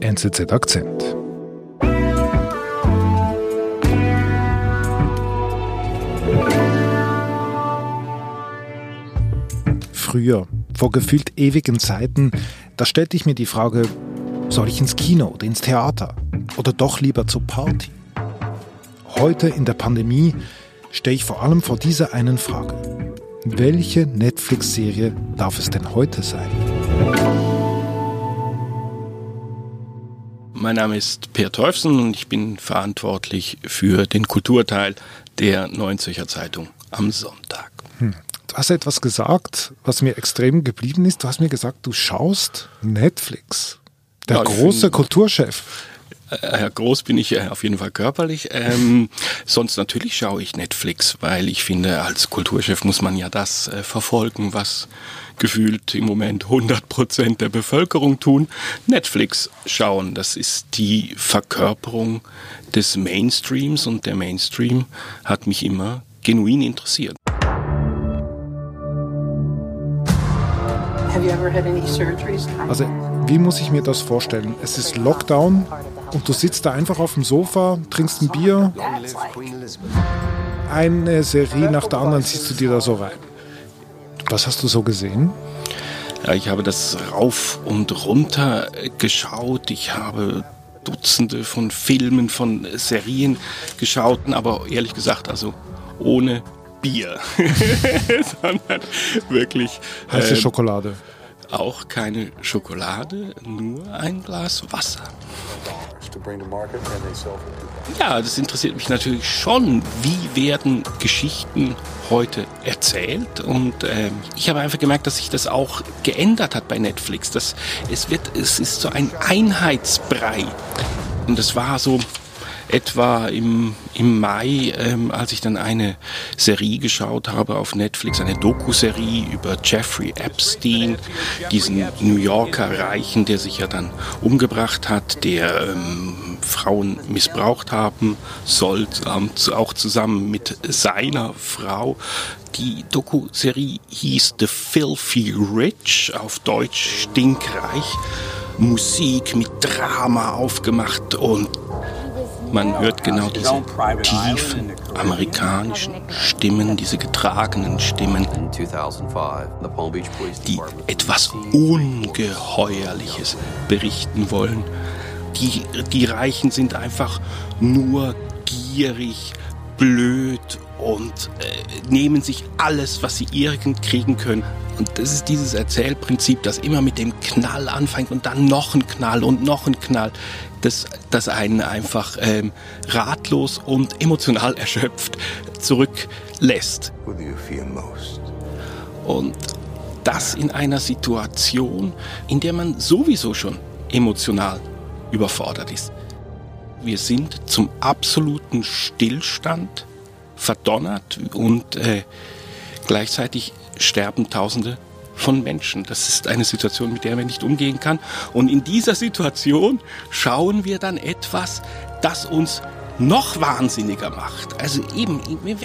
NZZ Akzent. Früher, vor gefühlt ewigen Zeiten, da stellte ich mir die Frage, soll ich ins Kino oder ins Theater oder doch lieber zur Party? Heute in der Pandemie stehe ich vor allem vor dieser einen Frage. Welche Netflix-Serie darf es denn heute sein? Mein Name ist Per Teufsen und ich bin verantwortlich für den Kulturteil der Neuen Zürcher Zeitung am Sonntag. Hm. Du hast etwas gesagt, was mir extrem geblieben ist. Du hast mir gesagt, du schaust Netflix. Der ja, große Kulturchef. Äh, groß bin ich äh, auf jeden Fall körperlich. Ähm, sonst natürlich schaue ich Netflix, weil ich finde, als Kulturchef muss man ja das äh, verfolgen, was gefühlt im Moment 100 Prozent der Bevölkerung tun. Netflix schauen, das ist die Verkörperung des Mainstreams und der Mainstream hat mich immer genuin interessiert. Also, wie muss ich mir das vorstellen? Es ist Lockdown und du sitzt da einfach auf dem Sofa, trinkst ein Bier. Eine Serie nach der anderen ziehst du dir da so rein. Was hast du so gesehen? Ja, ich habe das rauf und runter geschaut. Ich habe Dutzende von Filmen, von Serien geschaut, aber ehrlich gesagt, also ohne Bier, sondern wirklich. Heiße äh, Schokolade. Auch keine Schokolade, nur ein Glas Wasser. Ja, das interessiert mich natürlich schon. Wie werden Geschichten heute erzählt? Und äh, ich habe einfach gemerkt, dass sich das auch geändert hat bei Netflix. Dass es wird, es ist so ein Einheitsbrei. Und es war so, etwa im, im Mai, ähm, als ich dann eine Serie geschaut habe auf Netflix, eine Doku-Serie über Jeffrey Epstein, diesen New Yorker Reichen, der sich ja dann umgebracht hat, der ähm, Frauen missbraucht haben soll, auch zusammen mit seiner Frau. Die Doku-Serie hieß The Filthy Rich, auf Deutsch stinkreich. Musik mit Drama aufgemacht und man hört genau diese tiefen amerikanischen Stimmen, diese getragenen Stimmen, die etwas Ungeheuerliches berichten wollen. Die, die Reichen sind einfach nur gierig, blöd und äh, nehmen sich alles, was sie irgend kriegen können. Und das ist dieses Erzählprinzip, das immer mit dem Knall anfängt und dann noch ein Knall und noch ein Knall das, das einen einfach ähm, ratlos und emotional erschöpft zurücklässt. Und das in einer Situation, in der man sowieso schon emotional überfordert ist. Wir sind zum absoluten Stillstand verdonnert und äh, gleichzeitig sterben Tausende von Menschen. Das ist eine Situation, mit der man nicht umgehen kann. Und in dieser Situation schauen wir dann etwas, das uns noch wahnsinniger macht. Also eben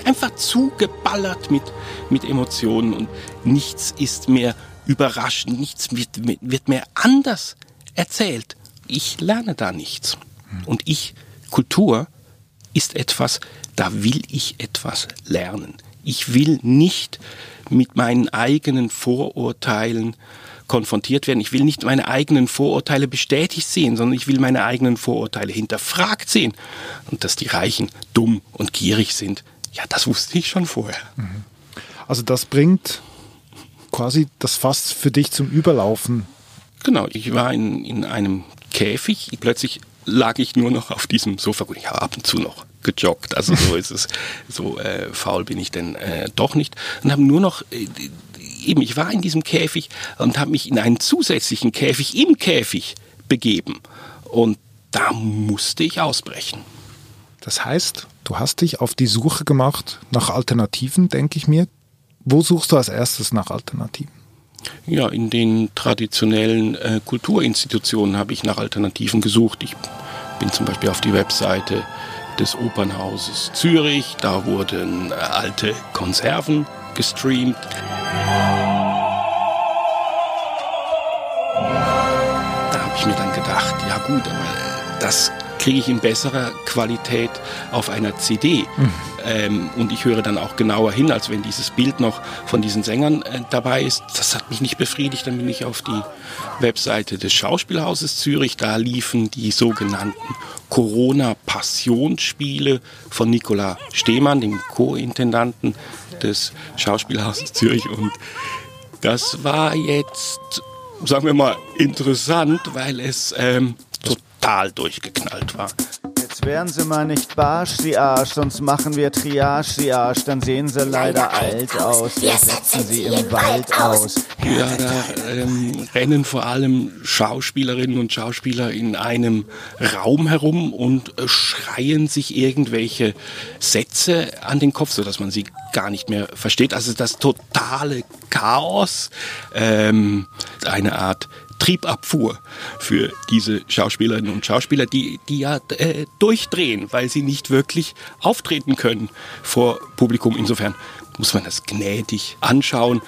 einfach zugeballert mit, mit Emotionen und nichts ist mehr überraschend, nichts wird, wird mehr anders erzählt. Ich lerne da nichts. Und ich, Kultur ist etwas, da will ich etwas lernen. Ich will nicht mit meinen eigenen Vorurteilen konfrontiert werden. Ich will nicht meine eigenen Vorurteile bestätigt sehen, sondern ich will meine eigenen Vorurteile hinterfragt sehen. Und dass die Reichen dumm und gierig sind, ja, das wusste ich schon vorher. Mhm. Also das bringt quasi das Fass für dich zum Überlaufen. Genau, ich war in, in einem Käfig, plötzlich lag ich nur noch auf diesem Sofa. Gut, ich habe ab und zu noch gejoggt. Also so ist es, so äh, faul bin ich denn äh, doch nicht. Und habe nur noch, äh, eben, ich war in diesem Käfig und habe mich in einen zusätzlichen Käfig im Käfig begeben. Und da musste ich ausbrechen. Das heißt, du hast dich auf die Suche gemacht nach Alternativen, denke ich mir. Wo suchst du als erstes nach Alternativen? Ja, in den traditionellen äh, Kulturinstitutionen habe ich nach Alternativen gesucht. Ich bin zum Beispiel auf die Webseite des Opernhauses Zürich. Da wurden äh, alte Konserven gestreamt. Da habe ich mir dann gedacht, ja gut, das kriege ich in besserer Qualität auf einer CD. Mhm. Ähm, und ich höre dann auch genauer hin, als wenn dieses Bild noch von diesen Sängern äh, dabei ist. Das hat mich nicht befriedigt. Dann bin ich auf die Webseite des Schauspielhauses Zürich. Da liefen die sogenannten Corona-Passionsspiele von Nicola Stehmann, dem Co-Intendanten des Schauspielhauses Zürich. Und das war jetzt, sagen wir mal, interessant, weil es ähm, total durchgeknallt war. Werden Sie mal nicht barsch, Sie Arsch, sonst machen wir Triage, Sie Arsch, dann sehen Sie leider alt aus. Wir setzen Sie im Wald aus. Ja, da ähm, rennen vor allem Schauspielerinnen und Schauspieler in einem Raum herum und äh, schreien sich irgendwelche Sätze an den Kopf, sodass man sie gar nicht mehr versteht. Also das totale Chaos, ähm, eine Art Triebabfuhr für diese Schauspielerinnen und Schauspieler, die, die ja äh, durchdrehen, weil sie nicht wirklich auftreten können vor Publikum. Insofern muss man das gnädig anschauen.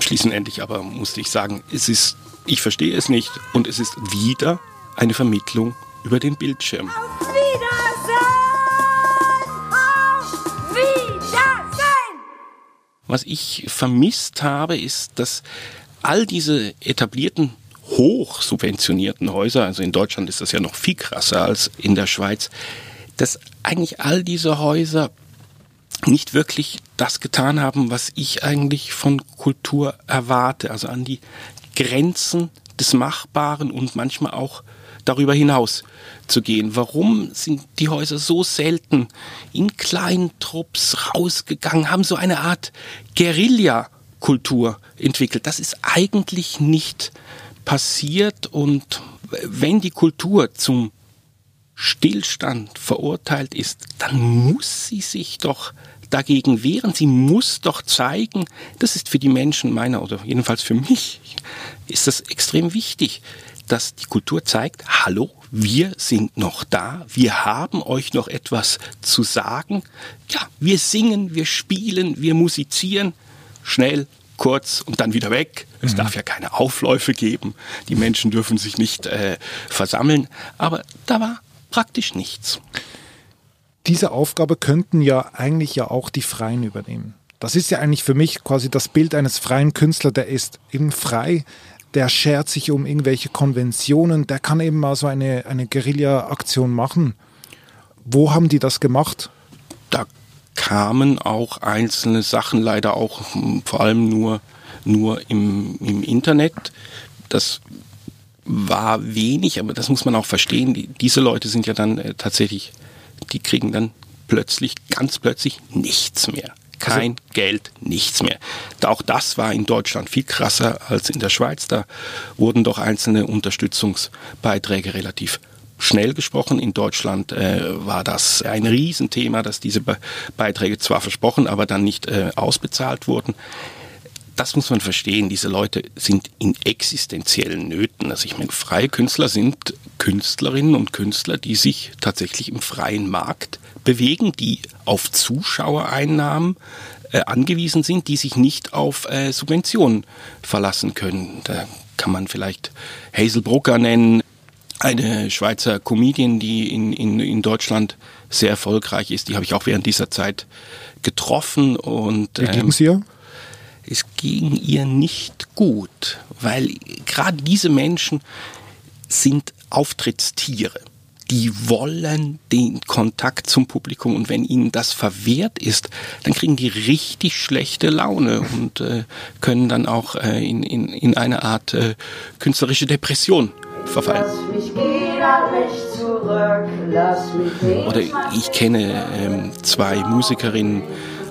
Schließlich aber musste ich sagen, es ist, ich verstehe es nicht und es ist wieder eine Vermittlung über den Bildschirm. Auf Wiedersehen! Auf Wiedersehen! Was ich vermisst habe, ist, dass all diese etablierten hoch subventionierten Häuser, also in Deutschland ist das ja noch viel krasser als in der Schweiz, dass eigentlich all diese Häuser nicht wirklich das getan haben, was ich eigentlich von Kultur erwarte, also an die Grenzen des Machbaren und manchmal auch darüber hinaus zu gehen. Warum sind die Häuser so selten in kleinen Trupps rausgegangen, haben so eine Art Guerilla-Kultur entwickelt? Das ist eigentlich nicht passiert und wenn die Kultur zum Stillstand verurteilt ist, dann muss sie sich doch dagegen wehren. Sie muss doch zeigen, das ist für die Menschen meiner oder jedenfalls für mich, ist das extrem wichtig, dass die Kultur zeigt, hallo, wir sind noch da, wir haben euch noch etwas zu sagen. Ja, wir singen, wir spielen, wir musizieren, schnell, kurz und dann wieder weg. Es mhm. darf ja keine Aufläufe geben. Die Menschen dürfen sich nicht äh, versammeln. Aber da war praktisch nichts. Diese Aufgabe könnten ja eigentlich ja auch die Freien übernehmen. Das ist ja eigentlich für mich quasi das Bild eines freien Künstlers, der ist eben frei, der schert sich um irgendwelche Konventionen, der kann eben mal so eine, eine Guerilla-Aktion machen. Wo haben die das gemacht? Da kamen auch einzelne Sachen, leider auch hm, vor allem nur, nur im, im Internet. Das war wenig, aber das muss man auch verstehen. Die, diese Leute sind ja dann äh, tatsächlich, die kriegen dann plötzlich, ganz plötzlich nichts mehr. Kein also, Geld, nichts mehr. Auch das war in Deutschland viel krasser als in der Schweiz. Da wurden doch einzelne Unterstützungsbeiträge relativ schnell gesprochen. In Deutschland äh, war das ein Riesenthema, dass diese Be Beiträge zwar versprochen, aber dann nicht äh, ausbezahlt wurden. Das muss man verstehen. Diese Leute sind in existenziellen Nöten. Also ich meine, freie Künstler sind Künstlerinnen und Künstler, die sich tatsächlich im freien Markt bewegen, die auf Zuschauereinnahmen äh, angewiesen sind, die sich nicht auf äh, Subventionen verlassen können. Da kann man vielleicht Hazel Brucker nennen, eine Schweizer Comedian, die in, in, in Deutschland sehr erfolgreich ist. Die habe ich auch während dieser Zeit getroffen und wie ging es ihr? Es ging ihr nicht gut, weil gerade diese Menschen sind Auftrittstiere. Die wollen den Kontakt zum Publikum und wenn ihnen das verwehrt ist, dann kriegen die richtig schlechte Laune und äh, können dann auch äh, in, in, in eine Art äh, künstlerische Depression verfallen. Oder ich kenne ähm, zwei Musikerinnen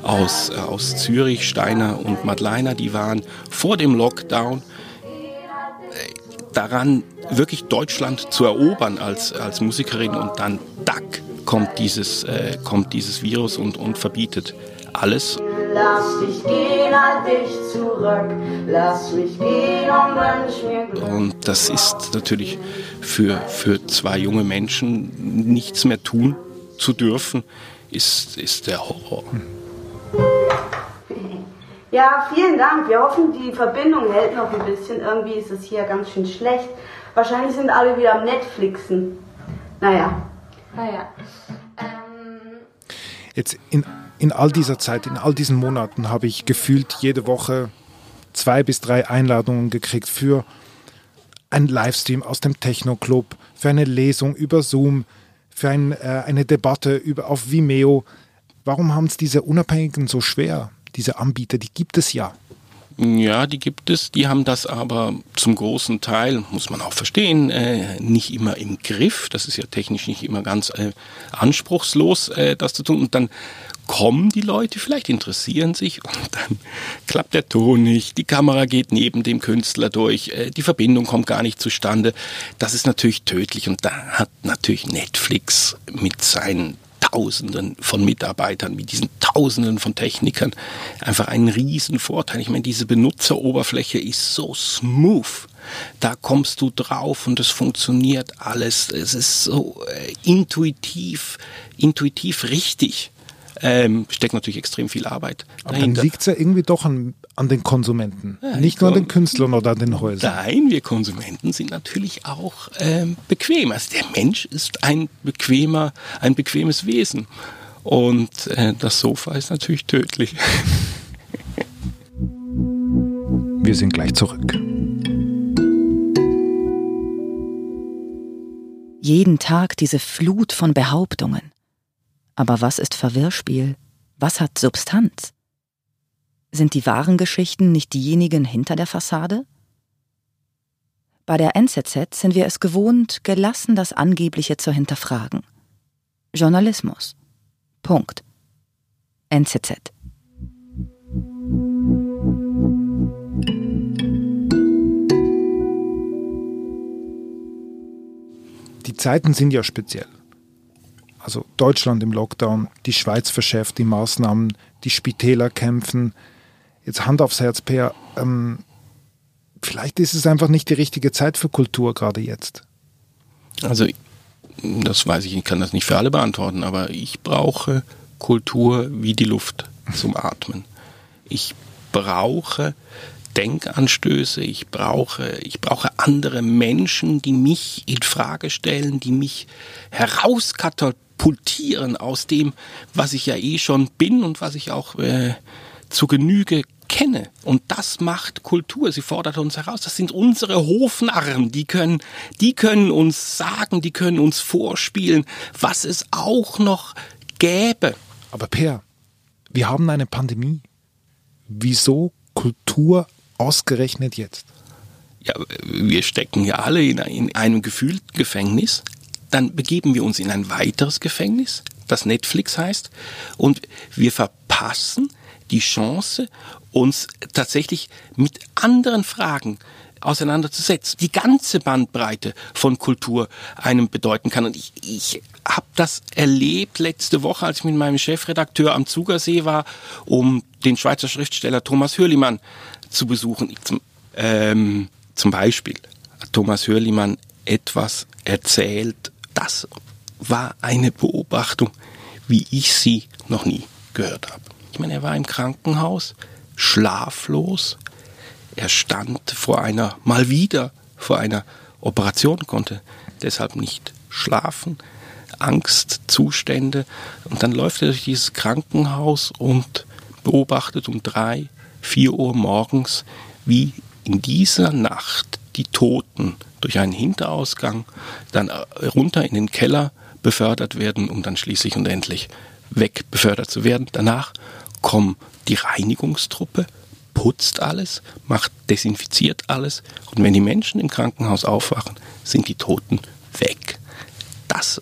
aus, äh, aus Zürich, Steiner und Madleiner, die waren vor dem Lockdown äh, daran, wirklich Deutschland zu erobern als, als Musikerin und dann, dack, kommt dieses, äh, kommt dieses Virus und, und verbietet alles. Lass dich gehen, halt dich zurück. Lass mich gehen und wünsch mir Glück. Und das ist natürlich für, für zwei junge Menschen nichts mehr tun zu dürfen, ist, ist der Horror. Ja, vielen Dank. Wir hoffen, die Verbindung hält noch ein bisschen. Irgendwie ist es hier ganz schön schlecht. Wahrscheinlich sind alle wieder am Netflixen. Naja. Naja. Ähm, Jetzt in, in all dieser Zeit, in all diesen Monaten habe ich gefühlt jede Woche zwei bis drei Einladungen gekriegt für einen Livestream aus dem Techno-Club, für eine Lesung über Zoom, für ein, äh, eine Debatte über, auf Vimeo. Warum haben es diese Unabhängigen so schwer? Diese Anbieter, die gibt es ja. Ja, die gibt es. Die haben das aber zum großen Teil, muss man auch verstehen, äh, nicht immer im Griff. Das ist ja technisch nicht immer ganz äh, anspruchslos, äh, das zu tun. Und dann kommen die Leute, vielleicht interessieren sich und dann klappt der Ton nicht, die Kamera geht neben dem Künstler durch, die Verbindung kommt gar nicht zustande. Das ist natürlich tödlich und da hat natürlich Netflix mit seinen Tausenden von Mitarbeitern, mit diesen Tausenden von Technikern einfach einen riesen Vorteil. Ich meine, diese Benutzeroberfläche ist so smooth. Da kommst du drauf und es funktioniert alles. Es ist so äh, intuitiv, intuitiv richtig. Ähm, steckt natürlich extrem viel Arbeit Aber dann liegt es ja irgendwie doch an, an den Konsumenten. Ja, Nicht nur an den Künstlern oder an den Häusern. Nein, wir Konsumenten sind natürlich auch ähm, bequem. Also der Mensch ist ein bequemer, ein bequemes Wesen. Und äh, das Sofa ist natürlich tödlich. Wir sind gleich zurück. Jeden Tag diese Flut von Behauptungen. Aber was ist Verwirrspiel? Was hat Substanz? Sind die wahren Geschichten nicht diejenigen hinter der Fassade? Bei der NZZ sind wir es gewohnt, gelassen das Angebliche zu hinterfragen. Journalismus. Punkt. NZZ. Die Zeiten sind ja speziell also Deutschland im Lockdown, die Schweiz verschärft die Maßnahmen, die Spitäler kämpfen. Jetzt Hand aufs Herz, Per, ähm, vielleicht ist es einfach nicht die richtige Zeit für Kultur gerade jetzt. Also, das weiß ich, ich kann das nicht für alle beantworten, aber ich brauche Kultur wie die Luft zum Atmen. Ich brauche Denkanstöße, ich brauche, ich brauche andere Menschen, die mich in Frage stellen, die mich herauskatapultieren pultieren aus dem, was ich ja eh schon bin und was ich auch äh, zu Genüge kenne. Und das macht Kultur. Sie fordert uns heraus. Das sind unsere Hofnarren. Die können, die können uns sagen, die können uns vorspielen, was es auch noch gäbe. Aber Per, wir haben eine Pandemie. Wieso Kultur ausgerechnet jetzt? Ja, wir stecken ja alle in, in einem gefühlten Gefängnis dann begeben wir uns in ein weiteres Gefängnis, das Netflix heißt, und wir verpassen die Chance, uns tatsächlich mit anderen Fragen auseinanderzusetzen. Die ganze Bandbreite von Kultur einem bedeuten kann. Und ich, ich habe das erlebt letzte Woche, als ich mit meinem Chefredakteur am Zugersee war, um den Schweizer Schriftsteller Thomas Hürlimann zu besuchen. Zum, ähm, zum Beispiel Thomas Hürlimann etwas erzählt das war eine Beobachtung, wie ich sie noch nie gehört habe. Ich meine, er war im Krankenhaus, schlaflos. Er stand vor einer, mal wieder vor einer Operation, konnte deshalb nicht schlafen, Angstzustände. Und dann läuft er durch dieses Krankenhaus und beobachtet um drei, vier Uhr morgens, wie in dieser Nacht die Toten durch einen Hinterausgang dann äh, runter in den Keller befördert werden, um dann schließlich und endlich weg befördert zu werden. Danach kommt die Reinigungstruppe, putzt alles, macht desinfiziert alles und wenn die Menschen im Krankenhaus aufwachen, sind die Toten weg. Das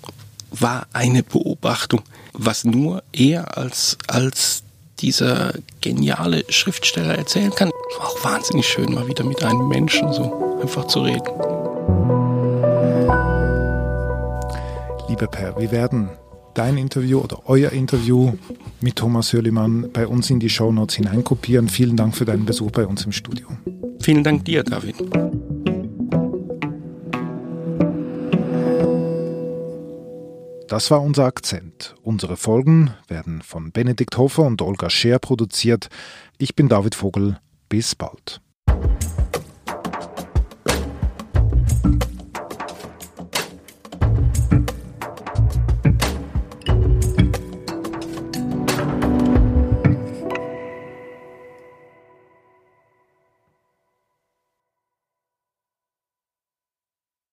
war eine Beobachtung, was nur er als, als dieser geniale Schriftsteller erzählen kann. War auch wahnsinnig schön, mal wieder mit einem Menschen so einfach zu reden. Lieber Per, wir werden dein Interview oder euer Interview mit Thomas Hürlimann bei uns in die Shownotes hineinkopieren. Vielen Dank für deinen Besuch bei uns im Studio. Vielen Dank dir, David. Das war unser Akzent. Unsere Folgen werden von Benedikt Hofer und Olga Scher produziert. Ich bin David Vogel. Bis bald.